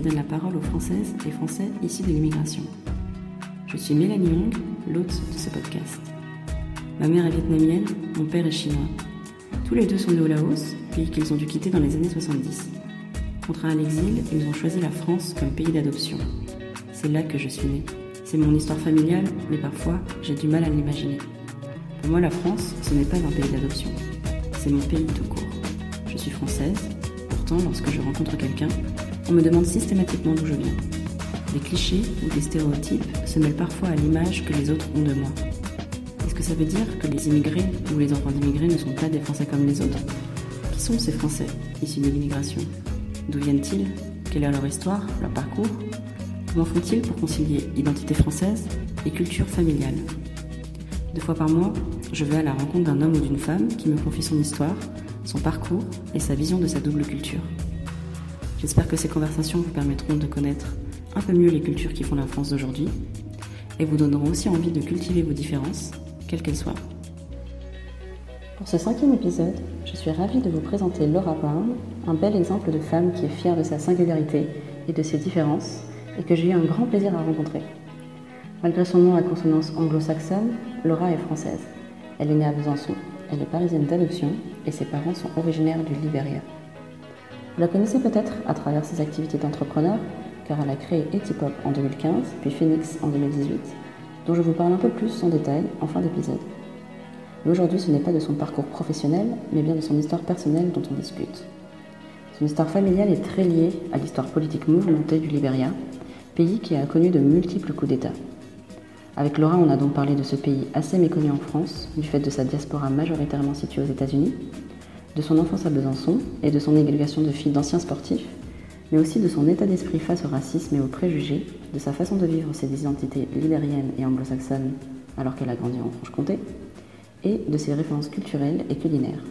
Qui donne la parole aux Françaises et Français issus de l'immigration. Je suis Mélanie Young, l'hôte de ce podcast. Ma mère est vietnamienne, mon père est chinois. Tous les deux sont nés au Laos, pays qu'ils ont dû quitter dans les années 70. Contraints à l'exil, ils ont choisi la France comme pays d'adoption. C'est là que je suis née. C'est mon histoire familiale, mais parfois j'ai du mal à l'imaginer. Pour moi, la France, ce n'est pas un pays d'adoption. C'est mon pays tout court. Je suis française, lorsque je rencontre quelqu'un, on me demande systématiquement d'où je viens. Des clichés ou des stéréotypes se mêlent parfois à l'image que les autres ont de moi. Est-ce que ça veut dire que les immigrés ou les enfants d'immigrés ne sont pas des Français comme les autres? Qui sont ces Français issus de l'immigration? D'où viennent-ils? Quelle est leur histoire, leur parcours? Comment font-ils pour concilier identité française et culture familiale? Deux fois par mois, je vais à la rencontre d'un homme ou d'une femme qui me confie son histoire son parcours et sa vision de sa double culture. J'espère que ces conversations vous permettront de connaître un peu mieux les cultures qui font la France d'aujourd'hui et vous donneront aussi envie de cultiver vos différences, quelles qu'elles soient. Pour ce cinquième épisode, je suis ravie de vous présenter Laura Brown, un bel exemple de femme qui est fière de sa singularité et de ses différences et que j'ai eu un grand plaisir à rencontrer. Malgré son nom à consonance anglo-saxonne, Laura est française. Elle est née à Besançon elle est parisienne d'adoption et ses parents sont originaires du Libéria. Vous la connaissez peut-être à travers ses activités d'entrepreneur, car elle a créé Etipop en 2015, puis Phoenix en 2018, dont je vous parle un peu plus en détail en fin d'épisode. Mais aujourd'hui, ce n'est pas de son parcours professionnel, mais bien de son histoire personnelle dont on discute. Son histoire familiale est très liée à l'histoire politique mouvementée du Libéria, pays qui a connu de multiples coups d'État. Avec Laura, on a donc parlé de ce pays assez méconnu en France, du fait de sa diaspora majoritairement située aux États-Unis, de son enfance à Besançon et de son éducation de fille d'anciens sportifs, mais aussi de son état d'esprit face au racisme et aux préjugés, de sa façon de vivre ses identités libériennes et anglo-saxonnes alors qu'elle a grandi en Franche-Comté, et de ses références culturelles et culinaires.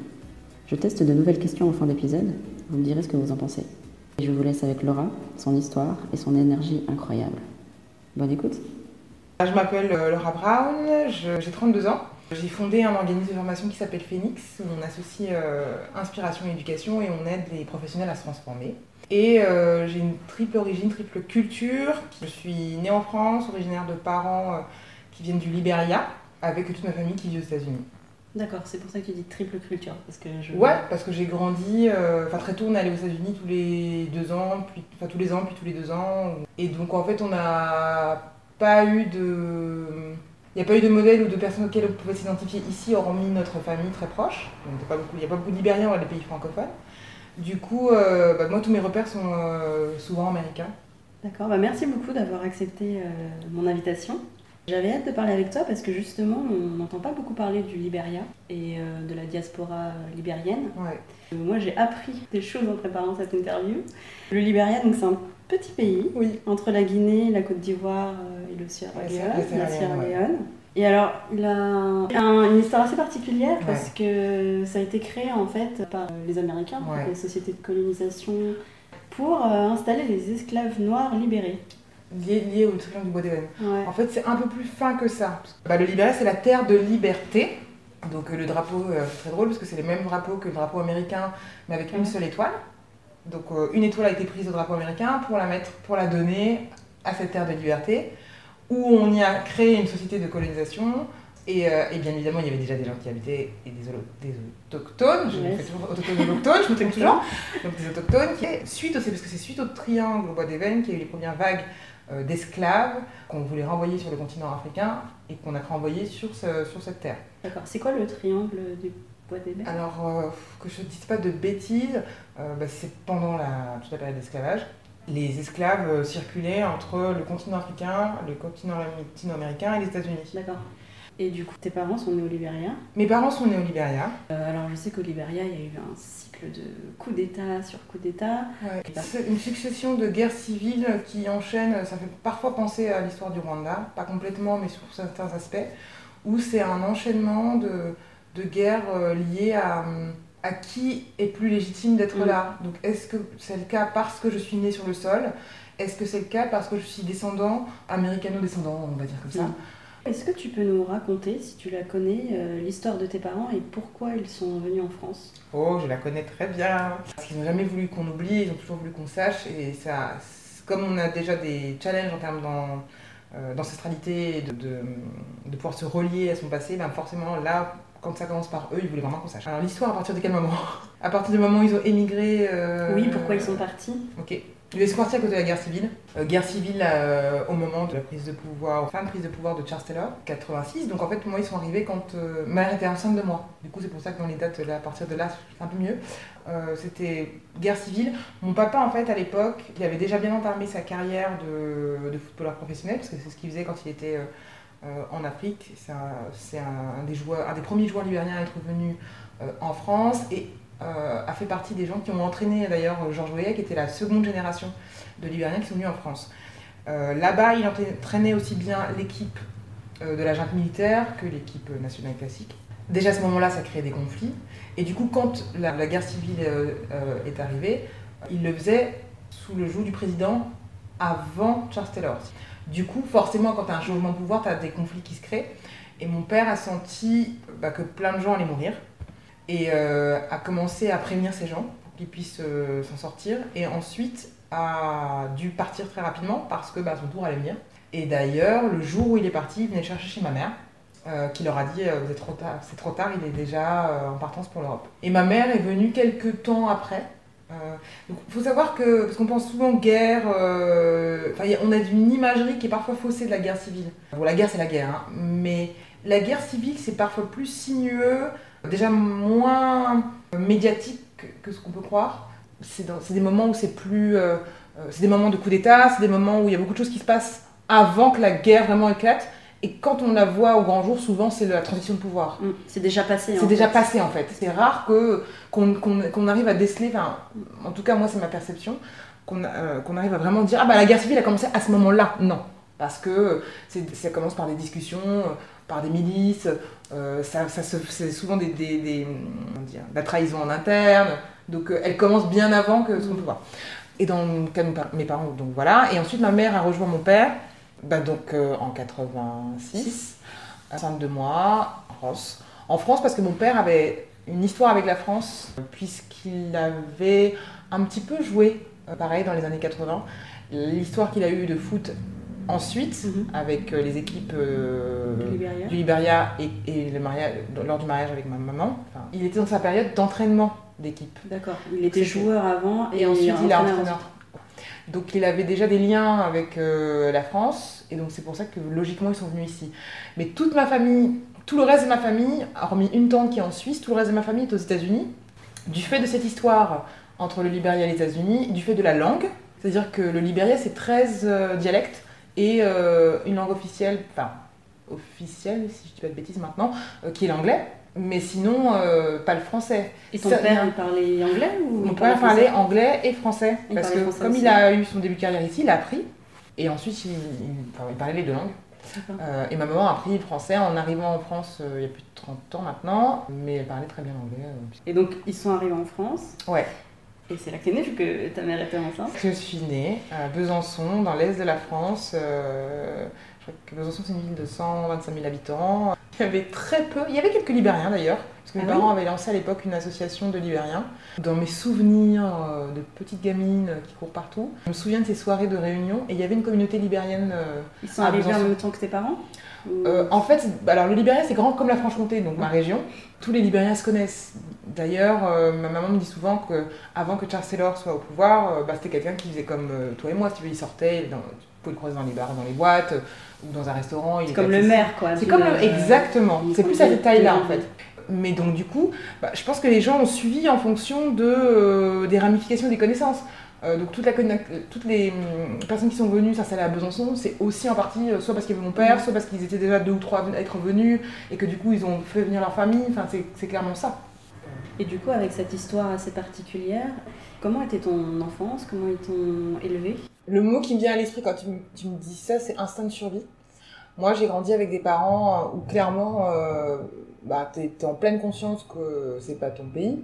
Je teste de nouvelles questions en fin d'épisode, vous me direz ce que vous en pensez. Et je vous laisse avec Laura, son histoire et son énergie incroyable. Bonne écoute je m'appelle euh, Laura Brown, j'ai 32 ans. J'ai fondé un organisme de formation qui s'appelle Phoenix, où on associe euh, inspiration et éducation et on aide les professionnels à se transformer. Et euh, j'ai une triple origine, triple culture. Je suis née en France, originaire de parents qui viennent du Liberia, avec toute ma famille qui vit aux États-Unis. D'accord, c'est pour ça que tu dis triple culture. Parce que je... Ouais, parce que j'ai grandi, enfin très tôt on est allé aux États-Unis tous les deux ans, puis, enfin tous les ans, puis tous les deux ans. Et donc en fait on a pas eu de. Il n'y a pas eu de modèle ou de personnes auxquelles on pouvait s'identifier ici, hormis notre famille très proche. il n'y a pas beaucoup de Libériens dans les pays francophones. Du coup, euh, bah, moi, tous mes repères sont euh, souvent américains. D'accord, bah, merci beaucoup d'avoir accepté euh, mon invitation. J'avais hâte de parler avec toi parce que justement, on n'entend pas beaucoup parler du Libéria et de la diaspora libérienne. moi, j'ai appris des choses en préparant cette interview. Le Libéria, donc c'est un petit pays, oui. entre la Guinée, la Côte d'Ivoire euh, et le Sierra Leone. Et alors, il a une histoire assez particulière parce que ça a été créé en fait par les Américains, les sociétés de colonisation, pour euh, installer des esclaves noirs libérés. Liés, au triangle du bois d'Éden. En fait, c'est un peu plus fin que ça. Bah, le Libéria, c'est la terre de liberté. Donc le drapeau, euh, c'est très drôle parce que c'est le même drapeau que le drapeau américain, mais avec une seule étoile. Donc euh, une étoile a été prise au drapeau américain pour la mettre, pour la donner à cette terre de liberté, où on y a créé une société de colonisation. Et, euh, bien évidemment, il y avait déjà des gens qui habitaient et des, autochtones, je me fais toujours autochtones autochtones, je me trompe toujours, donc des autochtones, qui, suite au, parce que c'est suite au triangle au bois d'Éven qu'il y a eu les premières vagues euh, d'esclaves qu'on voulait renvoyer sur le continent africain et qu'on a renvoyé sur, sur cette terre. D'accord, c'est quoi le triangle du alors, euh, que je ne dise pas de bêtises, euh, bah, c'est pendant la, toute la période d'esclavage. Les esclaves euh, circulaient entre le continent africain, le continent latino-américain et les États-Unis. D'accord. Et du coup, tes parents sont nés au Libéria Mes parents sont nés au Libéria. Euh, alors, je sais qu'au Libéria, il y a eu un cycle de coups d'État sur coups d'État. C'est une succession de guerres civiles qui enchaînent. Ça fait parfois penser à l'histoire du Rwanda, pas complètement, mais sur certains aspects, où c'est un enchaînement de, de guerres euh, liées à, à qui est plus légitime d'être Mm. là. Donc, est-ce que c'est le cas parce que je suis née sur le sol? Est-ce que c'est le cas parce que je suis descendant, américano-descendant, on va dire comme ça? Mm. Est-ce que tu peux nous raconter, si tu la connais, euh, l'histoire de tes parents et pourquoi ils sont venus en France? Oh, je la connais très bien. Parce qu'ils n'ont jamais voulu qu'on oublie, ils ont toujours voulu qu'on sache. Et ça, comme on a déjà des challenges en termes euh, d'ancestralité et de, de, de pouvoir se relier à son passé, ben forcément là, quand ça commence par eux, ils voulaient vraiment qu'on sache. Alors l'histoire, à partir de quel moment? À partir du moment où ils ont émigré. euh, Oui, pourquoi ils sont partis? Ok. Ils sont partis à cause de la guerre civile. Euh, guerre civile euh, au moment de la prise de pouvoir, fin de prise de pouvoir de Charles Taylor, 86. Donc en fait, moi, ils sont arrivés quand euh, ma mère était enceinte de moi. Du coup, c'est pour ça que dans les dates, là, à partir de là, c'est un peu mieux. C'était guerre civile. Mon papa, en fait, à l'époque, il avait déjà bien entamé sa carrière de, footballeur professionnel, parce que c'est ce qu'il faisait quand il était en Afrique. C'est un, des un des premiers joueurs libériens à être venu en France et euh, a fait partie des gens qui ont entraîné d'ailleurs Georges Weah, qui était la seconde génération de Libériens qui sont venus en France. Euh, Là-bas, il entraînait aussi bien l'équipe euh, de la junte militaire que l'équipe nationale classique. Déjà à ce moment-là, ça créait des conflits. Et du coup, quand la, guerre civile est arrivée, il le faisait sous le joug du président avant Charles Taylor. Du coup, forcément, quand tu as un changement de pouvoir, tu as des conflits qui se créent. Et mon père a senti bah, que plein de gens allaient mourir et euh, a commencé à prévenir ces gens pour qu'ils puissent euh, s'en sortir. Et ensuite a dû partir très rapidement parce que bah, son tour allait venir. Et d'ailleurs, le jour où il est parti, il venait chercher chez ma mère. euh, qui leur a dit c'est trop tard, il est déjà en partance pour l'Europe. Et ma mère est venue quelques temps après. Il faut savoir que, parce qu'on pense souvent guerre, y a- on a une imagerie qui est parfois faussée de la guerre civile. Bon, la guerre c'est la guerre, hein, mais la guerre civile c'est parfois plus sinueux, déjà moins médiatique que, ce qu'on peut croire. C'est des moments où c'est plus. euh, euh, c'est des moments de coup d'État, c'est des moments où il y a beaucoup de choses qui se passent avant que la guerre vraiment éclate. Et quand on la voit au grand jour, souvent c'est la transition de pouvoir. Mm, C'est déjà passé. C'est déjà fait. passé en fait. C'est rare que qu'on arrive à déceler, enfin, en tout cas moi c'est ma perception, qu'on euh, qu'on arrive à vraiment dire ah bah la guerre civile a commencé à ce moment-là. Non, parce que ça commence par des discussions, par des milices, euh, ça, ça c'est souvent des, des, des- comment dire, de la trahison en interne. Donc euh, elle commence bien avant que son pouvoir. Et dans le cas de mes par- mes parents, donc voilà. Et ensuite ma mère a rejoint mon père, bah, donc euh, en 86, enceinte de moi, en France. En France parce que mon père avait une histoire avec la France, puisqu'il avait un petit peu joué, pareil, dans les années 80. L'histoire qu'il a eue de foot ensuite, Mhm. avec euh, les équipes euh, Du Libéria. du Liberia et, et le mariage, lors du mariage avec ma maman. Enfin, il était dans sa période d'entraînement d'équipe. D'accord. Il était joueur avant et, Et ensuite, il est entraîneur. Donc, il avait déjà des liens avec euh, la France, et donc c'est pour ça que logiquement, ils sont venus ici. Mais toute ma famille, tout le reste de ma famille, hormis une tante qui est en Suisse, tout le reste de ma famille est aux États-Unis. Du fait de cette histoire entre le Liberia et les États-Unis, du fait de la langue, c'est-à-dire que le Liberia, c'est 13 euh, dialectes et euh, une langue officielle, enfin, officielle, si je dis pas de bêtises maintenant, euh, qui est l'anglais. Mais sinon, euh, pas le français. Et ton Ça- père, il parlait anglais ou Mon père parlait anglais et français. Il parce que français comme aussi. il a eu son début de carrière ici, il a appris. Et ensuite, il, il- enfin, il parlait les deux langues. Euh, et ma maman a appris le français en arrivant en France euh, il y a plus de 30 ans maintenant. Mais elle parlait très bien l'anglais. Et donc, ils sont arrivés en France. Ouais. Et c'est là que t'es née, vu que ta mère était enceinte. Je suis née à Besançon, dans l'est de la France. euh, je crois que Besançon, c'est une ville de 125 000 habitants. Il y avait très peu, il y avait quelques Libériens d'ailleurs, parce que mes Ah parents avaient lancé à l'époque une association de Libériens. Dans mes souvenirs euh, de petites gamines qui courent partout, je me souviens de ces soirées de réunion et il y avait une communauté libérienne. euh, Ils sont arrivés en même temps que tes parents? Euh, en fait, alors le Libéria c'est grand comme la Franche-Comté, donc ma région. Tous les Libériens se connaissent. D'ailleurs, euh, ma maman me dit souvent que avant que Charles Taylor soit au pouvoir, euh, bah, c'était quelqu'un qui faisait comme toi et moi. Si tu veux, il sortait, dans- tu pouvais le croiser dans les bars, dans les boîtes, ou dans un restaurant. C'est comme le maire, quoi. C'est comme le... exactement. C'est plus à cette taille-là en fait. Mais donc du coup, bah, je pense que les gens ont suivi en fonction de, des ramifications des connaissances. Euh, donc toute la, toutes les hum, personnes qui sont venues s'installer à Besançon, c'est aussi en partie soit parce qu'il y avait mon père, soit parce qu'ils étaient déjà deux ou trois à être venus et que du coup ils ont fait venir leur famille. Enfin, c'est clairement ça. Et du coup, avec cette histoire assez particulière, comment était ton enfance? Comment ils t'ont élevé? Le mot qui me vient à l'esprit quand tu me, tu me dis ça, c'est instinct de survie. Moi, j'ai grandi avec des parents euh, où clairement, euh, bah, tu es, en pleine conscience que c'est pas ton pays.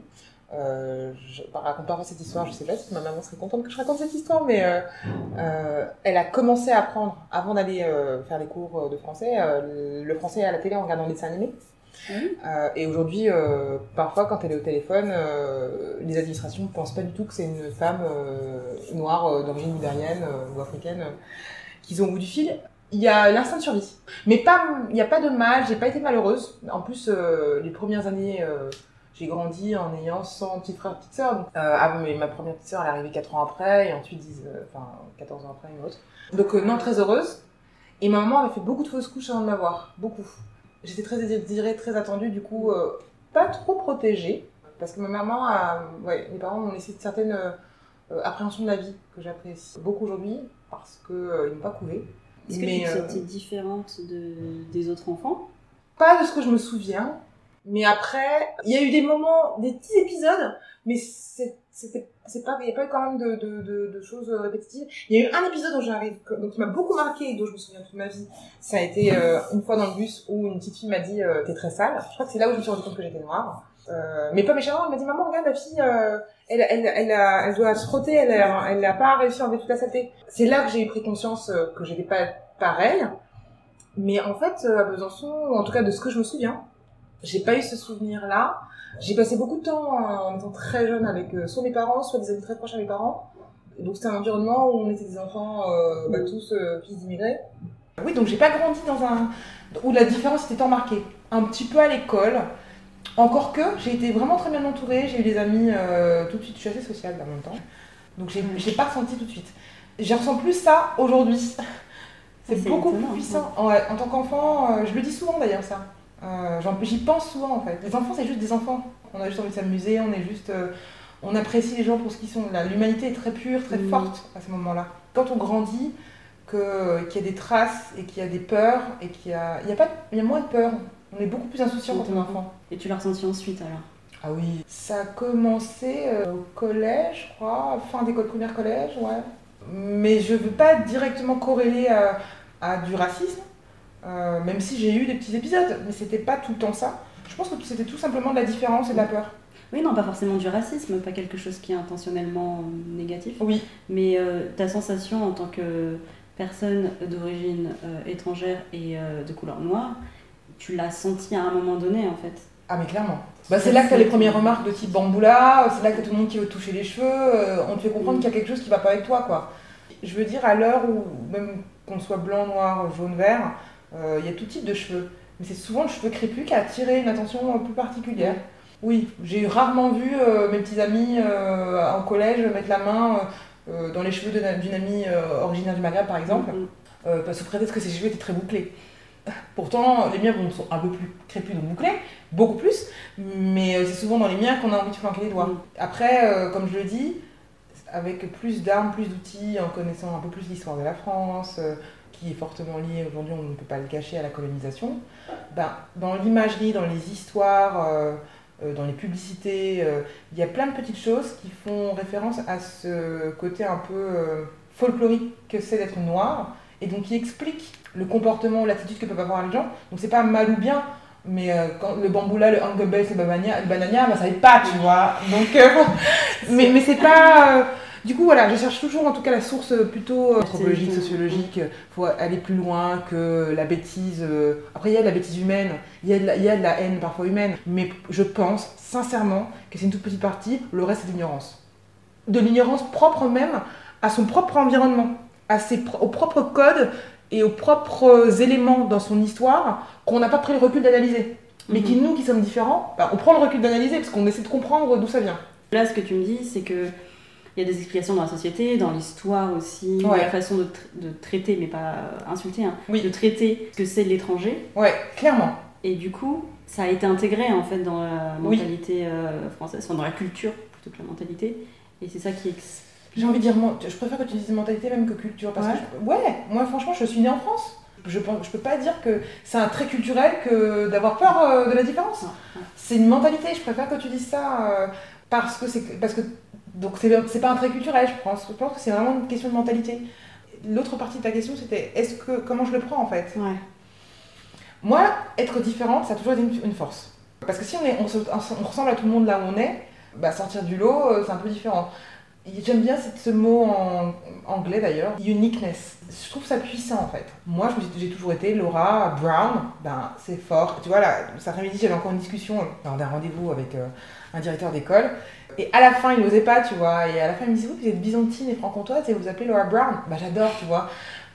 Euh, je raconte pas cette histoire, je sais pas si ma maman serait contente que je raconte cette histoire, mais euh, euh, elle a commencé à apprendre, avant d'aller faire les cours de français, le français à la télé en regardant des dessins animés. et aujourd'hui, parfois, quand elle est au téléphone, les administrations ne pensent pas du tout que c'est une femme noire d'origine libérienne ou africaine qu'ils ont au bout du fil il y a l'instinct de survie. Mais pas, il n'y a pas de mal, j'ai pas été malheureuse. En plus, les premières années, j'ai grandi en ayant 100 petits frères, petites sœurs. Donc, euh, ah, mais ma première petite sœur, elle est arrivée 4 ans après, et ensuite, enfin, 14 ans après, une autre. Donc, non, très heureuse. Et ma maman avait fait beaucoup de fausses couches avant de m'avoir. Beaucoup. J'étais très désirée, très attendue, du coup, pas trop protégée. Parce que ma maman a, ouais, mes parents m'ont laissé une certaine appréhension de la vie que j'apprécie beaucoup aujourd'hui parce qu'ils n'ont pas couvé. Est-ce que tu euh, étais différente de, des autres enfants? Pas de ce que je me souviens. Mais après, il y a eu des moments, des petits épisodes, mais c'est pas il y a pas eu quand même de, de, de, de, choses répétitives. Il y a eu un épisode dont j'arrive donc qui m'a beaucoup marqué et dont je me souviens toute ma vie. Ça a été euh, une fois dans le bus où une petite fille m'a dit euh, t'es très sale je crois que c'est là où je me suis rendu compte que j'étais noire. Euh, mais pas méchamment elle m'a dit maman regarde la fille euh, elle, elle, elle, elle doit se frotter elle elle n'a pas réussi à enlever toute la saleté c'est là que j'ai pris conscience que j'étais pas pareil mais en fait à Besançon en tout cas de ce que je me souviens j'ai pas eu ce souvenir là j'ai passé beaucoup de temps en étant très jeune avec euh, soit mes parents, soit des amis très proches à mes parents. Donc c'était un environnement où on était des enfants, euh, bah, tous euh, fils d'immigrés. Oui, donc j'ai pas grandi dans un où la différence était tant marquée. Un petit peu à l'école, encore que j'ai été vraiment très bien entourée, j'ai eu des amis tout de suite, je suis assez sociale en même temps. Donc j'ai, j'ai pas ressenti tout de suite. J'ai ressens plus ça aujourd'hui. C'est, beaucoup plus puissant. En, en tant qu'enfant, je le dis souvent d'ailleurs ça. Euh, J'y pense souvent en fait. Les enfants, c'est juste des enfants. On a juste envie de s'amuser, on est juste. Euh, on apprécie les gens pour ce qu'ils sont. L'humanité est très pure, très mm. forte à ce moment-là. Quand on grandit, qu'il y a des traces et qu'il y a des peurs et qu'il y a, il y a, pas, il y a moins de peur. On est beaucoup plus insouciant quand on est enfant. Et tu l'as ressenti ensuite alors? Ah oui. Ça a commencé euh, au collège, je crois, fin d'école primaire collège, ouais. Mais je veux pas directement corréler à, à du racisme. Euh, même si j'ai eu des petits épisodes, mais c'était pas tout le temps ça. Je pense que c'était tout simplement de la différence et de la peur. Oui, non, pas forcément du racisme, pas quelque chose qui est intentionnellement négatif. Oui. Mais euh, ta sensation en tant que personne d'origine euh, étrangère et de couleur noire, tu l'as senti à un moment donné en fait. Ah mais clairement. Bah, c'est là que tu as les premières remarques de type bamboula, c'est là que tout le monde qui veut toucher les cheveux, on te fait comprendre mm. qu'il y a quelque chose qui va pas avec toi quoi. Je veux dire à l'heure où même qu'on soit blanc, noir, jaune, vert, il y a tout type de cheveux. Mais c'est souvent le cheveu crépus qui a attiré une attention plus particulière. Oui, j'ai rarement vu euh, mes petits amis euh, en collège mettre la main dans les cheveux d'une amie originaire du Maghreb, par exemple, mm-hmm. parce que prétexte que ses cheveux étaient très bouclés. Pourtant, les miens sont un peu plus crépus, donc bouclés, beaucoup plus, mais c'est souvent dans les miens qu'on a envie de flanquer les doigts. Mm. Après, comme je le dis, avec plus d'armes, plus d'outils, en connaissant un peu plus l'histoire de la France, qui est fortement lié aujourd'hui, on ne peut pas le cacher, à la colonisation, ben, dans l'imagerie, dans les histoires, euh, euh, dans les publicités, euh, il y a plein de petites choses qui font référence à ce côté un peu folklorique que c'est d'être noir, et donc qui explique le comportement ou l'attitude que peuvent avoir les gens. Donc c'est pas mal ou bien, mais quand le bamboula, le hangobel, le banania, le banania, ben, ça n'est pas, tu vois. Donc, mais, mais c'est pas du coup, voilà, je cherche toujours en tout cas la source plutôt euh, anthropologique, sociologique. Il faut aller plus loin que la bêtise. Euh, après, il y a de la bêtise humaine, il y, a de la, il y a de la haine parfois humaine. Mais je pense sincèrement que c'est une toute petite partie, le reste c'est de l'ignorance. De l'ignorance propre même à son propre environnement, à ses, aux propres codes et aux propres éléments dans son histoire qu'on n'a pas pris le recul d'analyser. Mais qui, mhm. nous qui sommes différents, bah, on prend le recul d'analyser parce qu'on essaie de comprendre d'où ça vient. Là, ce que tu me dis, c'est que il y a des explications dans la société, dans l'histoire aussi, la façon de, de, traiter, mais pas insulter, hein, de traiter ce que c'est l'étranger. Ouais, clairement. Et du coup, ça a été intégré en fait dans la mentalité euh, française, enfin dans la culture plutôt que la mentalité. Et c'est ça qui explique J'ai envie de dire, je préfère que tu dises mentalité même que culture. Parce que ouais, moi franchement, je suis née en France. Je ne je peux pas dire que c'est un trait culturel que d'avoir peur euh, de la différence. C'est une mentalité, je préfère que tu dises ça euh, parce que c'est parce que donc c'est pas un trait culturel, je pense. Je pense que c'est vraiment une question de mentalité. L'autre partie de ta question, c'était est-ce que comment je le prends en fait? Ouais. Moi, être différente, ça a toujours été une, force. Parce que si on, est, on, on, ressemble à tout le monde là où on est, bah, sortir du lot, euh, c'est un peu différent. J'aime bien ce mot en anglais d'ailleurs, uniqueness. Je trouve ça puissant en fait. Moi, j'ai toujours été Laura Brown, ben c'est fort. Tu vois, là, cet après-midi, j'avais encore une discussion lors d'un rendez-vous avec euh, un directeur d'école. Et à la fin, il n'osait pas, tu vois. Et à la fin, il me disait Vous, vous êtes byzantine et franc-comtoise et vous vous appelez Laura Brown. Bah, j'adore, tu vois.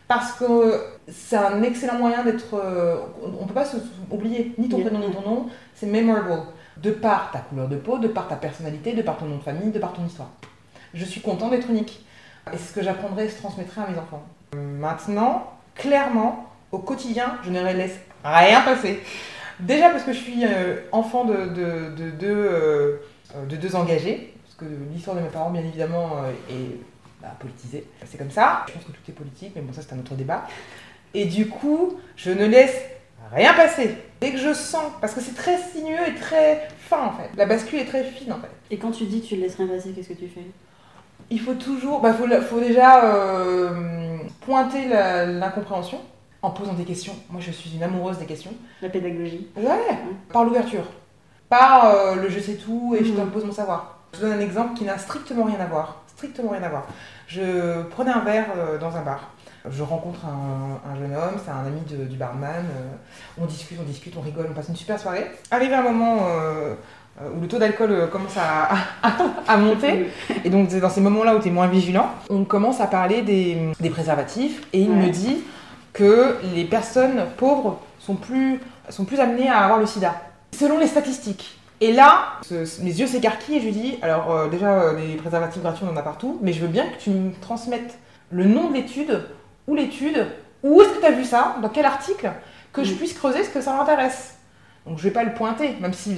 Parce que c'est un excellent moyen d'être. Euh, on ne peut pas oublier ni ton prénom ni ton nom, c'est memorable. De par ta couleur de peau, de par ta personnalité, de par ton nom de famille, de par ton histoire je suis content d'être unique. Et c'est ce que j'apprendrai et je transmettrai à mes enfants. Maintenant, clairement, au quotidien, je ne laisse rien passer. Déjà parce que je suis euh, enfant de, de, de, deux, euh, de deux engagés, parce que l'histoire de mes parents, bien évidemment, euh, est bah, politisée. C'est comme ça. Je pense que tout est politique, mais bon, ça c'est un autre débat. Et du coup, je ne laisse rien passer. Dès que je sens, parce que c'est très sinueux et très fin en fait. La bascule est très fine en fait. Et quand tu dis que tu ne laisses rien passer, qu'est-ce que tu fais? Il faut toujours, bah, faut, faut déjà euh, pointer l'incompréhension en posant des questions. Moi, je suis une amoureuse des questions. La pédagogie. Ouais, par l'ouverture. Par euh, le je sais tout et je te pose mon savoir. Je donne un exemple qui n'a strictement rien à voir. Strictement rien à voir. Je prenais un verre euh, dans un bar. Je rencontre un, jeune homme, c'est un ami du barman. on discute, on discute, on rigole, on passe une super soirée. Arrivé un moment où le taux d'alcool euh, commence à, monter. Et donc, c'est dans ces moments-là où tu es moins vigilant. On commence à parler des, préservatifs et il me dit que les personnes pauvres sont plus, sont plus amenées à avoir le sida, selon les statistiques. Et là, mes yeux s'écarquillent et je lui dis alors, euh, déjà, des préservatifs gratuits, on en a partout, mais je veux bien que tu me transmettes le nom de l'étude, ou l'étude, où est-ce que tu as vu ça, dans quel article, que je puisse creuser ce que ça m'intéresse. Donc je vais pas le pointer, même si,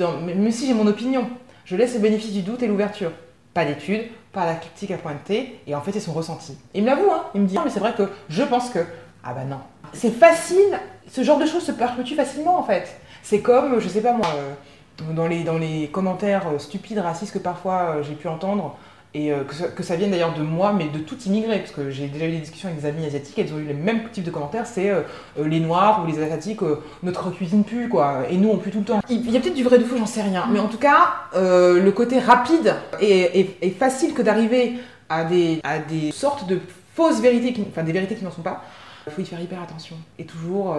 si j'ai mon opinion. Je laisse le bénéfice du doute et l'ouverture. Pas d'études, pas la critique à pointer, et en fait c'est son ressenti. il me l'avoue, hein. il me dit, mais c'est vrai que je pense que... Ah bah non. C'est facile, ce genre de choses se perpétue facilement en fait. C'est comme, je sais pas moi, euh, dans les, dans les commentaires euh, stupides, racistes que parfois euh, j'ai pu entendre, et euh, que, ça, vienne d'ailleurs de moi, mais de tout immigré, parce que j'ai déjà eu des discussions avec des amis asiatiques, elles ont eu le même type de commentaires, c'est euh, euh, les noirs ou les asiatiques, notre cuisine pue, quoi, et nous on pue tout le temps. Il y a peut-être du vrai de faux, j'en sais rien, mais en tout cas, le côté rapide et, facile que d'arriver à des, sortes de fausses vérités, enfin des vérités qui n'en sont pas, il faut y faire hyper attention. Et toujours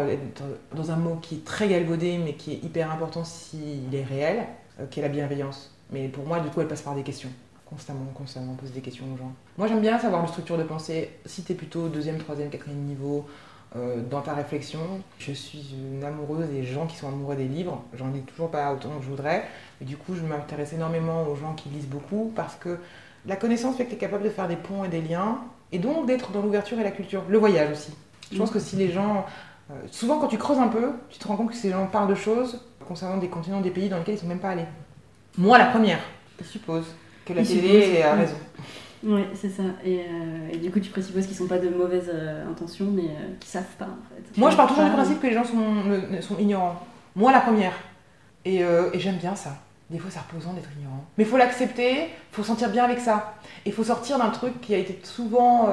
dans un mot qui est très galvaudé, mais qui est hyper important s'il est réel, qui est la bienveillance. Mais pour moi, du coup, elle passe par des questions constamment, constamment poser des questions aux gens. Moi, j'aime bien savoir une structure de pensée. Si tu es plutôt deuxième, troisième, quatrième niveau euh, dans ta réflexion, je suis une amoureuse des gens qui sont amoureux des livres. J'en lis toujours pas autant que je voudrais. Et du coup, je m'intéresse énormément aux gens qui lisent beaucoup parce que la connaissance fait que tu capable de faire des ponts et des liens et donc d'être dans l'ouverture et la culture. Le voyage aussi. Je pense que si les gens. Euh, souvent, quand tu creuses un peu, tu te rends compte que ces gens parlent de choses concernant des continents, des pays dans lesquels ils sont même pas allés. Moi, la première, je suppose que la télé a raison. Oui, c'est ça. Et, euh, et, du coup, tu présupposes qu'ils sont pas de mauvaises euh, intentions, mais euh, qu'ils savent pas en fait. Moi, je pars toujours du principe que les gens sont, sont ignorants. Moi, la première. Et, et j'aime bien ça. Des fois, c'est reposant d'être ignorant. Mais il faut l'accepter, il faut sentir bien avec ça. Il faut sortir d'un truc qui a été souvent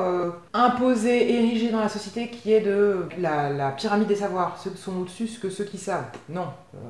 imposé, érigé dans la société, qui est de la, la pyramide des savoirs. Ceux qui sont au-dessus que ceux qui savent. Non.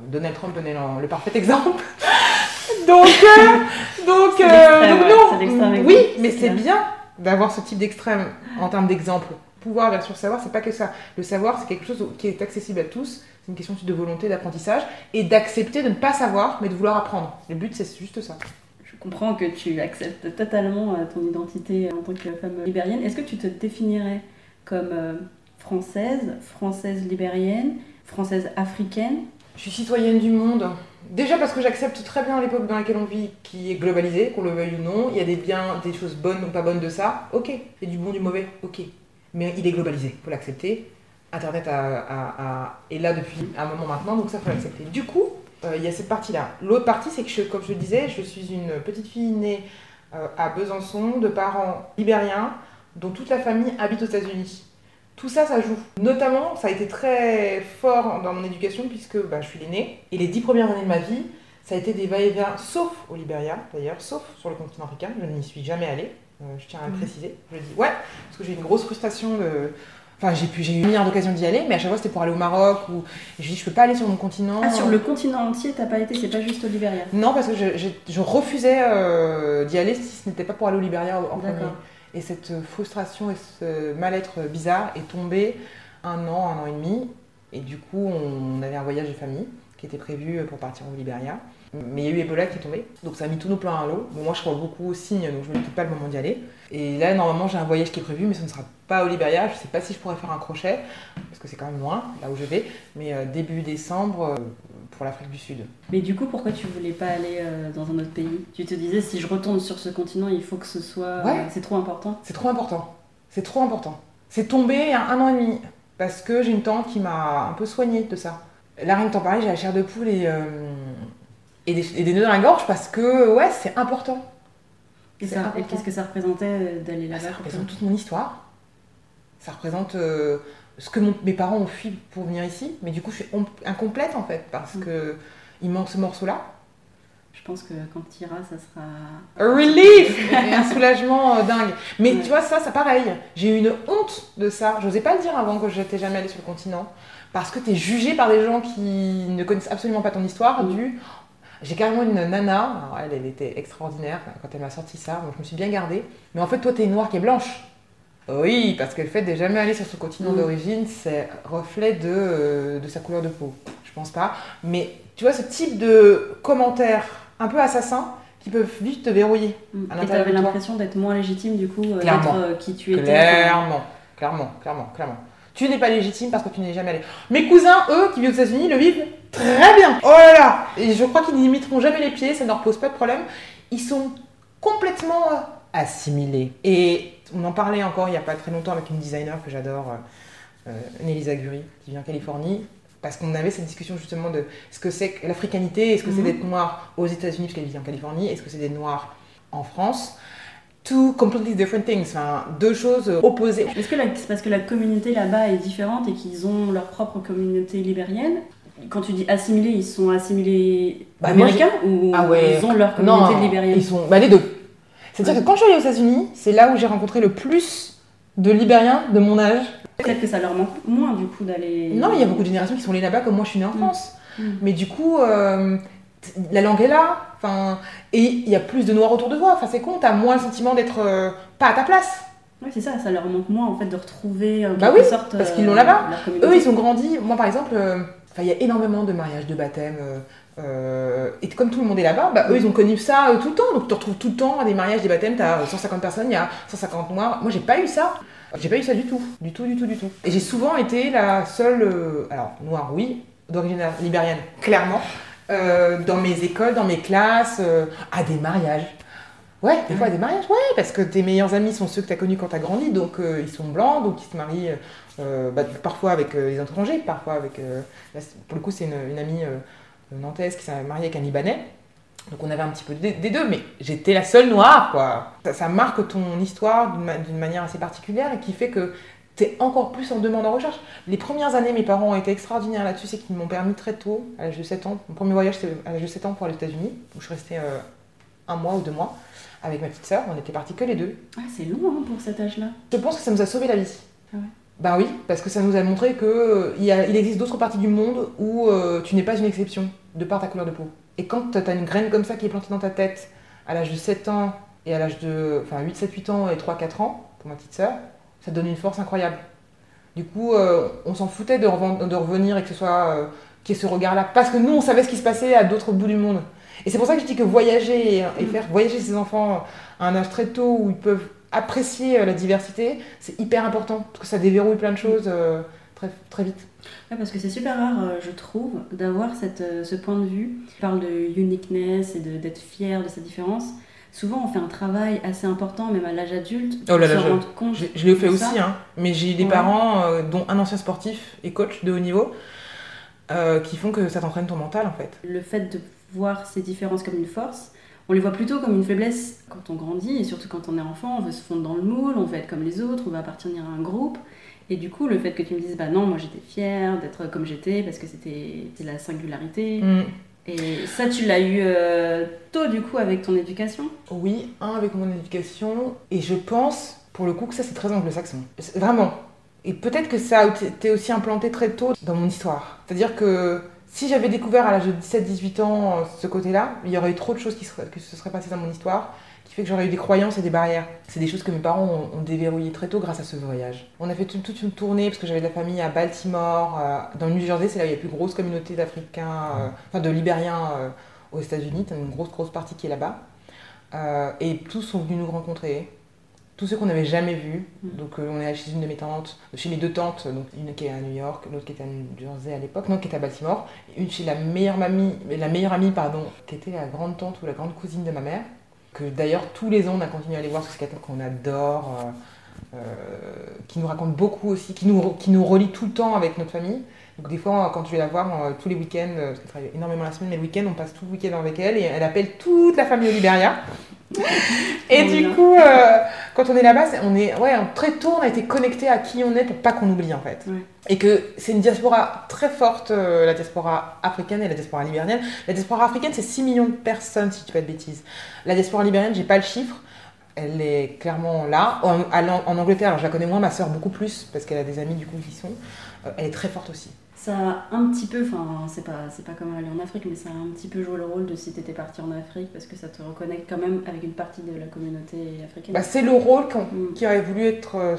Donald Trump est le parfait exemple. donc, euh, donc, euh, non. Oui, mais c'est bien d'avoir ce type d'extrême en termes d'exemple. Pouvoir, bien sûr, savoir, c'est pas que ça. Le savoir, c'est quelque chose qui est accessible à tous. C'est une question de volonté, d'apprentissage et d'accepter de ne pas savoir, mais de vouloir apprendre. Le but, c'est juste ça. Je comprends que tu acceptes totalement euh, ton identité en tant que femme libérienne. Est-ce que tu te définirais comme française, française libérienne, française africaine? Je suis citoyenne du monde. Déjà parce que j'accepte très bien l'époque dans laquelle on vit, qui est globalisée, qu'on le veuille ou non. Il y a des biens, des choses bonnes ou pas bonnes de ça. Ok. Il y a du bon, du mauvais. Ok. Mais il est globalisé. Il faut l'accepter. Internet est là depuis un moment maintenant, donc ça faut l'accepter. Du coup, euh, il y a cette partie-là. L'autre partie, c'est que, comme je le disais, je suis une petite fille née à Besançon de parents libériens dont toute la famille habite aux États-Unis. Tout ça, ça joue. Notamment, ça a été très fort dans mon éducation puisque bah, je suis l'aînée. Et les dix premières années de ma vie, ça a été des va-et-vient, sauf au Libéria d'ailleurs, sauf sur le continent africain. Je n'y suis jamais allée, euh, je tiens à le préciser. Je dis ouais, parce que j'ai une grosse frustration de. Enfin, j'ai, eu une milliard d'occasions d'y aller, mais à chaque fois c'était pour aller au Maroc ou je dis je peux pas aller sur mon continent. Ah, sur le continent entier, t'as pas été, c'est pas juste au Libéria Non, parce que je, refusais euh, d'y aller si ce n'était pas pour aller au Libéria en premier. Et cette frustration et ce mal-être bizarre est tombé un an, un an et demi. Et du coup, on avait un voyage de famille qui était prévu pour partir au Libéria. Mais il y a eu Ebola qui est tombé, donc ça a mis tous nos plans à l'eau. Bon, moi je crois beaucoup aux signes, donc je me dis pas le moment d'y aller. Et là, normalement, j'ai un voyage qui est prévu, mais ce ne sera pas au Libéria. Je sais pas si je pourrais faire un crochet, parce que c'est quand même loin, là où je vais. Mais euh, début décembre, euh, pour l'Afrique du Sud. Mais du coup, pourquoi tu voulais pas aller euh, dans un autre pays? Tu te disais, si je retourne sur ce continent, il faut que ce soit. Ouais. c'est trop important C'est trop important. C'est trop important. C'est tombé il y a un an et demi, parce que j'ai une tante qui m'a un peu soignée de ça. Là, rien que t'en parler, j'ai la chair de poule et et des, nœuds dans la gorge parce que, ouais, c'est important. Et, qu'est-ce que ça représentait euh, d'aller là-bas Ça représente toute mon histoire. Ça représente euh, ce que mes parents ont fui pour venir ici. Mais du coup, je suis incomplète en fait parce qu'il mm. que il manque ce morceau-là. Je pense que quand tu iras, ça sera. Un relief un soulagement euh, dingue. Mais tu vois, ça, c'est pareil. J'ai eu une honte de ça. Je n'osais pas le dire avant que je n'étais jamais allée sur le continent. Parce que tu es jugé par des gens qui ne connaissent absolument pas ton histoire, mm. du j'ai carrément une nana, elle, elle était extraordinaire quand elle m'a sorti ça, donc je me suis bien gardée. Mais en fait, toi, t'es noire qui est blanche. Oui, parce que le fait de jamais aller sur ce continent mm. d'origine, c'est reflet de, euh, de, sa couleur de peau. Je pense pas. Mais tu vois, ce type de commentaires un peu assassins qui peuvent vite te verrouiller. Mm. Et tu avais l'impression d'être moins légitime, du coup, euh, d'être euh, qui tu étais. Clairement, clairement, clairement, clairement. Tu n'es pas légitime parce que tu n'es jamais allé. Mes cousins, eux, qui vivent aux États-Unis, le vivent très bien. Oh là là Et je crois qu'ils n'imiteront jamais les pieds, ça ne leur pose pas de problème. Ils sont complètement euh, assimilés. Et on en parlait encore il n'y a pas très longtemps avec une designer que j'adore, euh, euh Nelly Zaguri, qui vient de Californie. Parce qu'on avait cette discussion justement de ce que c'est que l'africanité, est-ce que c'est mhm. d'être noir aux États-Unis, parce qu'elle vit en Californie, est-ce que c'est d'être noir en France? Two completely different things, enfin, deux choses opposées. Est-ce que c'est parce que la communauté là-bas est différente et qu'ils ont leur propre communauté libérienne? Quand tu dis assimilés, ils sont assimilés bah, américains ou ah ils ont leur communauté libérienne? Ils sont bah, les deux. C'est-à-dire que quand je suis allée aux États-Unis, c'est là où j'ai rencontré le plus de Libériens de mon âge. Peut-être que ça leur manque moins du coup d'aller. Non, il y a beaucoup de générations qui sont allées là-bas comme moi je suis née en mm. France. Mm. Mais du coup, euh, la langue est là. Enfin, et il y a plus de noirs autour de toi. Enfin, c'est con, t'as moins le sentiment d'être euh, pas à ta place. Oui, c'est ça, ça leur manque moins en fait de retrouver en bah oui, sorte. Parce qu'ils l'ont là-bas. Euh, Eux, ils ont grandi. Moi, par exemple, euh, il y a énormément de mariages, de baptêmes. et comme tout le monde est là-bas, bah, eux, ils ont connu ça tout le temps. Donc, tu te retrouves tout le temps à des mariages, des baptêmes. T'as 150 personnes, il y a 150 noirs. Moi, j'ai pas eu ça. J'ai pas eu ça du tout. Du tout, du tout, du tout. Et j'ai souvent été la seule. alors, noire, oui. D'origine libérienne, clairement. Euh, dans mes écoles, dans mes classes, euh, à des mariages. Ouais, des fois à des mariages, ouais, parce que tes meilleurs amis sont ceux que tu as connus quand tu as grandi, donc euh, ils sont blancs, donc ils se marient bah, parfois avec des étrangers, parfois avec. pour le coup, c'est une, amie nantaise qui s'est mariée avec un Libanais. Donc on avait un petit peu des, deux, mais j'étais la seule noire, quoi. Ça marque ton histoire d'une manière assez particulière et qui fait que encore plus en demande en recherche. Les premières années, mes parents ont été extraordinaires là-dessus, c'est qu'ils m'ont permis très tôt, à l'âge de 7 ans, mon premier voyage c'était à l'âge de 7 ans pour aller aux États-Unis, où je restais euh, un mois ou deux mois avec ma petite sœur, on était partis que les deux. Ah, c'est long hein, pour cet âge-là. Je pense que ça nous a sauvé la vie. Ah ouais. Bah oui, parce que ça nous a montré qu'il euh, il, il existe d'autres parties du monde où euh, tu n'es pas une exception, de par ta couleur de peau. Et quand tu as une graine comme ça qui est plantée dans ta tête, à l'âge de 7 ans, et à l'âge de. Enfin, 8, 7, 8 ans et 3, 4 ans, pour ma petite sœur, ça donne une force incroyable. Du coup, euh, on s'en foutait de, revenir et que ce soit euh, qu'il ce regard-là. Parce que nous, on savait ce qui se passait à d'autres bouts du monde. Et c'est pour ça que je dis que voyager et, faire voyager ses enfants à un âge très tôt où ils peuvent apprécier euh, la diversité, c'est hyper important. Parce que ça déverrouille plein de choses très, très vite. parce que c'est super rare, je trouve, d'avoir ce point de vue. Tu parles de uniqueness et d'être fier de sa différence souvent on fait un travail assez important, même à l'âge adulte, oh là là, se rendre compte. Je, l'ai fait aussi, hein, mais j'ai des parents, euh, dont un ancien sportif et coach de haut niveau, euh, qui font que ça t'entraîne ton mental en fait. Le fait de voir ces différences comme une force, on les voit plutôt comme une faiblesse quand on grandit, et surtout quand on est enfant, on veut se fondre dans le moule, on veut être comme les autres, on veut appartenir à un groupe. Et du coup, le fait que tu me dises, bah non, moi j'étais fière d'être comme j'étais parce que c'était la singularité. Mm. Et ça, tu l'as eu euh, tôt du coup avec ton éducation? Oui, un avec mon éducation. Et je pense, pour le coup, que ça c'est très anglo-saxon. Vraiment. Et peut-être que ça a été aussi implanté très tôt dans mon histoire. C'est-à-dire que si j'avais découvert à l'âge de 17-18 ans euh, ce côté-là, il y aurait eu trop de choses qui, se seraient passées dans mon histoire fait que j'aurais eu des croyances et des barrières. C'est des choses que mes parents ont, déverrouillées très tôt grâce à ce voyage. On a fait toute, une tournée parce que j'avais de la famille à Baltimore, euh, dans le New Jersey, c'est là où il y a la plus grosse communauté d'Africains, euh, enfin de Libériens aux États-Unis, une grosse grosse partie qui est là-bas. et tous sont venus nous rencontrer tous ceux qu'on n'avait jamais vus. Mm. Donc euh, on est allé chez une de mes tantes, chez mes deux tantes, donc une qui est à New York, l'autre qui était à New Jersey à l'époque, non qui était à Baltimore, une chez la meilleure mamie, la meilleure amie pardon, qui était la grande tante ou la grande cousine de ma mère, que d'ailleurs tous les ans on a continué à aller voir parce que c'est qu'on adore, euh, euh, qui nous raconte beaucoup aussi, qui nous relie tout le temps avec notre famille. Donc des fois, quand je vais la voir tous les week-ends, parce qu'elle travaille énormément la semaine, mais le week-end, on passe tout le week-end avec elle et elle appelle toute la famille au Liberia et du coup, euh, quand on est là-bas, on est, ouais, très tôt, on a été connecté à qui on est pour pas qu'on oublie en fait. Et que c'est une diaspora très forte, euh, la diaspora africaine et la diaspora libérienne. La diaspora africaine, c'est 6 millions de personnes, si tu pas de bêtises. La diaspora libérienne, j'ai pas le chiffre. Elle est clairement là. En, en Angleterre, alors je la connais moins, ma soeur beaucoup plus, parce qu'elle a des amis du coup qui sont. Euh, elle est très forte aussi ça a un petit peu, enfin c'est pas, c'est pas comme aller en Afrique, mais ça a un petit peu joué le rôle de si t'étais parti en Afrique parce que ça te reconnecte quand même avec une partie de la communauté africaine. Bah, c'est le rôle mm. qui aurait voulu être, euh,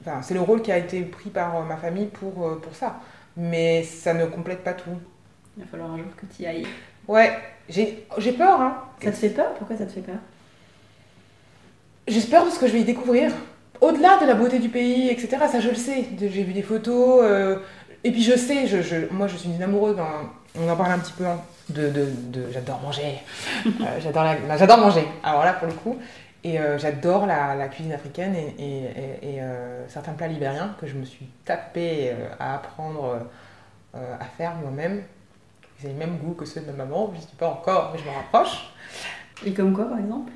enfin c'est le rôle qui a été pris par euh, ma famille pour, euh, pour ça, mais ça ne complète pas tout. Il va falloir un jour que tu y ailles. Ouais, j'ai, j'ai peur. Hein. Ça te fait peur? Pourquoi ça te fait peur? J'espère parce que je vais y découvrir. Au-delà de la beauté du pays, etc., ça je le sais. J'ai vu des photos, et puis je sais, je, je, moi je suis une amoureuse, on en parle un petit peu, hein, de, de, de j'adore manger, euh, j'adore, la, j'adore manger, alors là pour le coup, et euh, j'adore la, la, cuisine africaine et, et, et, euh, certains plats libériens que je me suis tapé à apprendre à faire moi-même. Ils ont le même goût que ceux de ma maman, je ne suis pas encore, mais je me rapproche. Et comme quoi par exemple?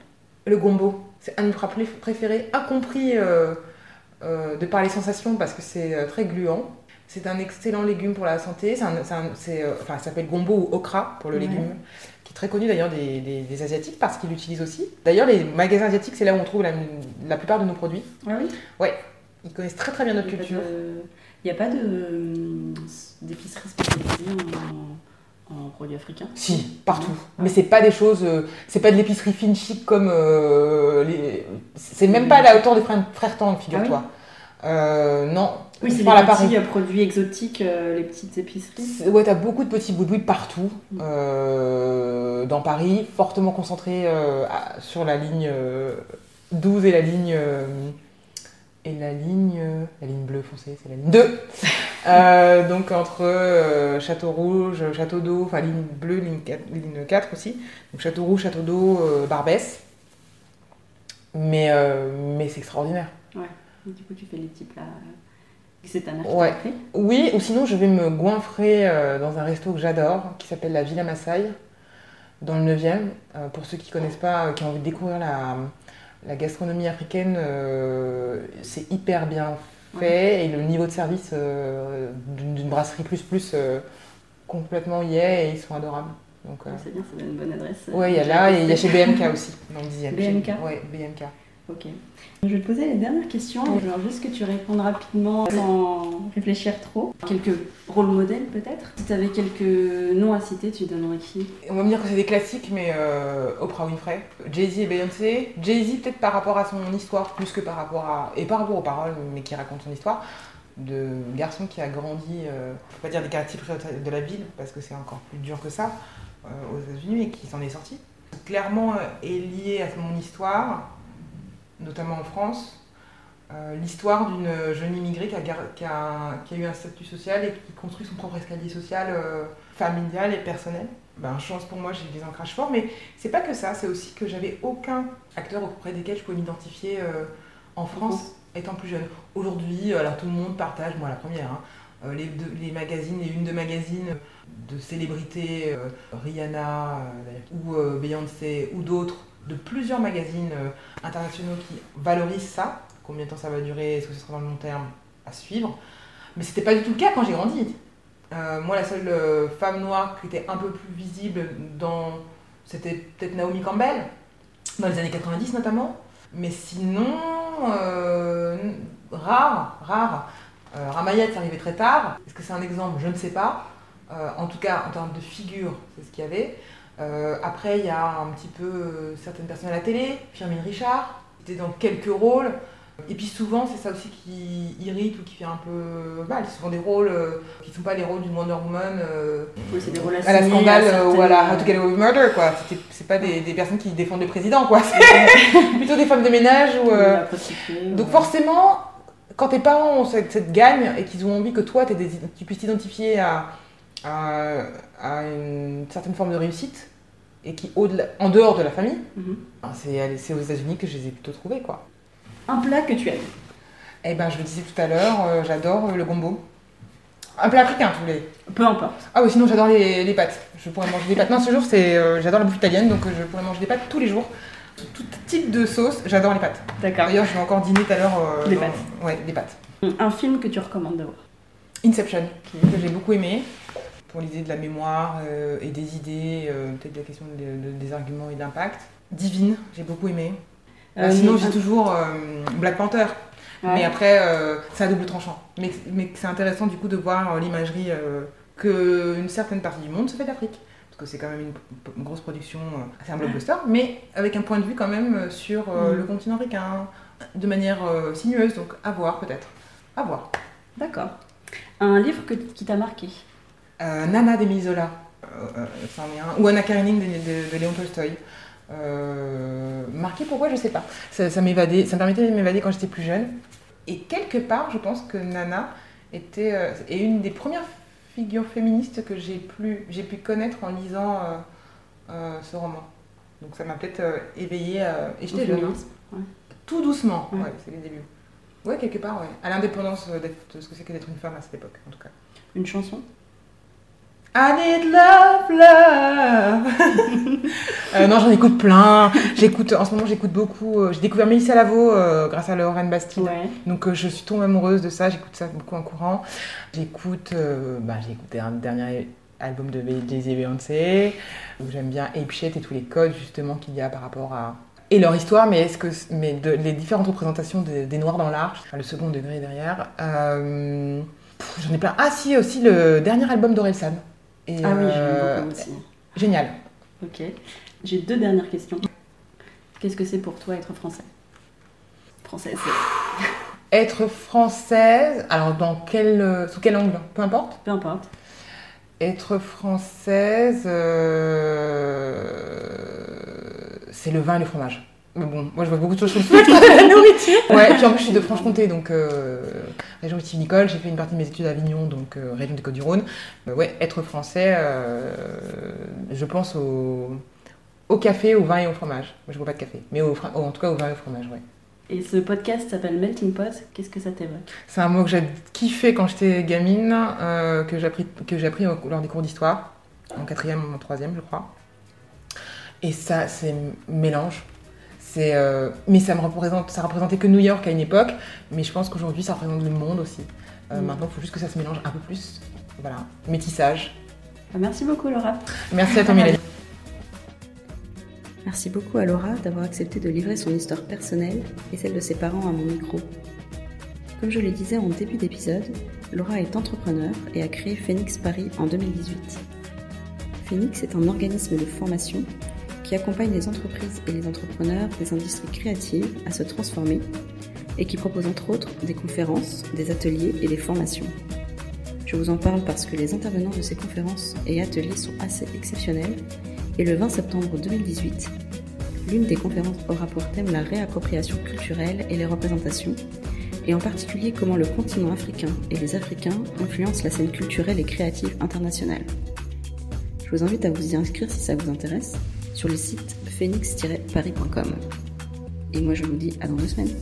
Le gombo, c'est un de mes plats préférés, incompris de par les sensations parce que c'est très gluant. C'est un excellent légume pour la santé. Euh, enfin, ça s'appelle gombo ou okra pour le légume, qui est très connu d'ailleurs des, des, Asiatiques parce qu'ils l'utilisent aussi. D'ailleurs, les magasins asiatiques, c'est là où on trouve la, la, plupart de nos produits. Ah oui? Ouais, ils connaissent très très bien notre culture. Il n'y a pas d'épicerie spécialisée en, produits africains? Si, partout. Mais c'est pas des choses. Euh, c'est pas de l'épicerie fine chic comme. Euh, les... C'est même pas à la hauteur des frères, frères Tang, figure-toi. Ah non, oui, c'est les petits euh, produits exotiques, euh, les petites épiceries. Ouais, t'as beaucoup de petits boudouis partout mm. euh, dans Paris, fortement concentrés sur la ligne 12 et la ligne et la ligne la ligne bleue foncée, c'est la ligne 2. donc entre Château Rouge, Château d'Eau, enfin ligne bleue, ligne 4, ligne 4 aussi. Donc Château Rouge, Château d'Eau, Barbès. Mais mais c'est extraordinaire. Ouais. Du coup, tu fais les petits plats c'est un ouais. Oui, ou sinon je vais me goinfrer euh, dans un resto que j'adore, qui s'appelle la Villa Massaï, dans le 9e. Euh, pour ceux qui ne connaissent pas, euh, qui ont envie de découvrir la, la gastronomie africaine, c'est hyper bien fait et le niveau de service d'une brasserie plus plus complètement y est et ils sont adorables. Donc, c'est bien, c'est une bonne adresse. Oui, il y a là et il y a chez BMK aussi, dans le 10e. BMK Oui, BMK. Je vais te poser les dernières questions. Alors, juste que tu répondes rapidement sans réfléchir trop. Quelques rôles modèles, peut-être Si tu avais quelques noms à citer, tu donnerais qui? On va me dire que c'est des classiques, mais euh, Oprah Winfrey, Jay-Z et Beyoncé. Jay-Z, peut-être par rapport à son histoire, plus que par rapport à. et par rapport aux paroles, mais qui raconte son histoire de garçon qui a grandi, euh, je peux pas dire des quartiers de la ville, parce que c'est encore plus dur que ça, euh, aux États-Unis, mais qui s'en est sorti. Clairement est lié à mon histoire, notamment en France, euh, l'histoire d'une jeune immigrée qui a, qui, a, qui a, eu un statut social et qui construit son propre escalier social, euh, familial et personnel. Ben, chance pour moi, j'ai des ancrages forts, mais c'est pas que ça, c'est aussi que j'avais aucun acteur auprès desquels je pouvais m'identifier euh, en France étant plus jeune. Aujourd'hui, alors tout le monde partage, moi la première, hein, les, magazines, les unes de magazines de célébrités, Rihanna ou Beyoncé ou d'autres, de plusieurs magazines internationaux qui valorisent ça. Combien de temps ça va durer Est-ce que ce sera dans le long terme À suivre. Mais c'était pas du tout le cas quand j'ai grandi. moi, la seule femme noire qui était un peu plus visible dans. C'était peut-être Naomi Campbell, dans les années 90 notamment. Mais sinon, euh, rare, rare. Euh, Ramayet, c'est arrivé très tard. Est-ce que c'est un exemple? Je ne sais pas. Euh, en tout cas, en termes de figure, c'est ce qu'il y avait. Après, il y a un petit peu certaines personnes à la télé. Firmin Richard, était dans quelques rôles. Et puis souvent, c'est ça aussi qui irrite ou qui fait un peu mal. C'est souvent des rôles euh, qui ne sont pas les rôles d'une Wonder Woman euh, oui, c'est des rôles à la scandale ou à la How to Get Away with Murder. Quoi. C'est, pas des, des, personnes qui défendent le président. Quoi. C'est plutôt des femmes de ménage. Ou, euh, Donc forcément, quand tes parents ont cette, cette gagne et qu'ils ont envie que toi, des, tu puisses t'identifier à, à, à, une certaine forme de réussite et qui en dehors de la famille, mhm. ben, c'est, aux États-Unis que je les ai plutôt trouvés. Quoi. Un plat que tu aimes Eh ben, je le disais tout à l'heure, euh, j'adore euh, le gombo. Un plat africain, tu voulais Peu importe. Ah oui, sinon j'adore les, les, pâtes. Je pourrais manger des pâtes. Non, ce jour, c'est, euh, j'adore la bouffe italienne, donc je pourrais manger des pâtes tous les jours. Tout type de sauce, j'adore les pâtes. D'accord. D'ailleurs, je vais encore dîner tout à l'heure. des pâtes. Ouais, des pâtes. Un film que tu recommandes de voir Inception, que j'ai beaucoup aimé. Pour l'idée de la mémoire et des idées, peut-être la question des arguments et d'impact. Divine, j'ai beaucoup aimé. Euh, sinon, j'ai toujours euh, Black Panther. Mais après, euh, c'est un double tranchant. Mais, mais c'est intéressant du coup de voir l'imagerie qu'une certaine partie du monde se fait d'Afrique. Parce que c'est quand même une, grosse production, c'est un blockbuster, mais avec un point de vue quand même sur mm. le continent africain, de manière sinueuse. Donc à voir peut-être. À voir. D'accord. Un livre que, qui t'a marqué? Nana d'Emile Zola. Ou Anna Karenine de, de, de Léon Tolstoy. Euh, marqué pourquoi je sais pas. Ça, ça m'évadait, ça me permettait de m'évader quand j'étais plus jeune. Et quelque part, je pense que Nana était euh, est une des premières figures féministes que j'ai pu, j'ai pu connaître en lisant euh, ce roman. Donc ça m'a peut-être éveillé et j'étais jeune. Hein. Tout doucement, ouais. c'est les débuts. Ouais, quelque part, ouais. À l'indépendance de ce que c'est que d'être une femme à cette époque, en tout cas. Une chanson? I need love, love. euh, non, j'en écoute plein. J'écoute, en ce moment, j'écoute beaucoup. Euh, j'ai découvert Mélissa Lavo euh, grâce à Lorraine Bastide. Donc, euh, je suis tombée amoureuse de ça. J'écoute ça beaucoup en courant. J'écoute, bah, j'ai écouté un dernier album de Jay-Z et Beyoncé j'aime bien Ape Shit et tous les codes justement qu'il y a par rapport à et leur histoire, mais est-ce que mais de, les différentes représentations des Noirs dans l'art, le second degré derrière. J'en ai plein. Ah si, aussi le dernier album d'Orelsan ah oui, j'aime euh, beaucoup aussi. Génial. Ok. J'ai deux dernières questions. Qu'est-ce que c'est pour toi être français? Française. Être française, alors dans quel, sous quel angle? Peu importe? Peu importe. Être française, euh, c'est le vin et le fromage. Mais bon, moi je vois beaucoup de choses sur le la nourriture. Ouais, puis en plus je suis de Franche-Comté, donc euh, région vitivinicole. J'ai fait une partie de mes études à Avignon, donc euh, région des Côtes-du-Rhône. Euh, ouais, être français, je pense au, au, café, au vin et au fromage. Moi je bois pas de café, mais au, en tout cas au vin et au fromage, ouais. Et ce podcast s'appelle Melting Pot. Qu'est-ce que ça t'évoque? C'est un mot que j'ai kiffé quand j'étais gamine, que j'ai appris, que appris lors des cours d'histoire, en quatrième ou en troisième, je crois. Et ça, c'est mélange euh, mais ça me représente, ça représentait que New York à une époque, mais je pense qu'aujourd'hui ça représente le monde aussi. Euh, mm. Maintenant, il faut juste que ça se mélange un peu plus. Voilà, métissage. Ah, merci beaucoup, Laura. Merci à toi, Mélanie. Merci beaucoup à Laura d'avoir accepté de livrer son histoire personnelle et celle de ses parents à mon micro. Comme je le disais en début d'épisode, Laura est entrepreneur et a créé Phoenix Paris en 2018. Phoenix est un organisme de formation qui accompagne les entreprises et les entrepreneurs des industries créatives à se transformer et qui propose entre autres des conférences, des ateliers et des formations. Je vous en parle parce que les intervenants de ces conférences et ateliers sont assez exceptionnels et le 20 septembre 2018, l'une des conférences aura pour thème la réappropriation culturelle et les représentations, et en particulier comment le continent africain et les Africains influencent la scène culturelle et créative internationale. Je vous invite à vous y inscrire si ça vous intéresse sur le site phoenix-paris.com. Et moi je vous dis à dans deux semaines.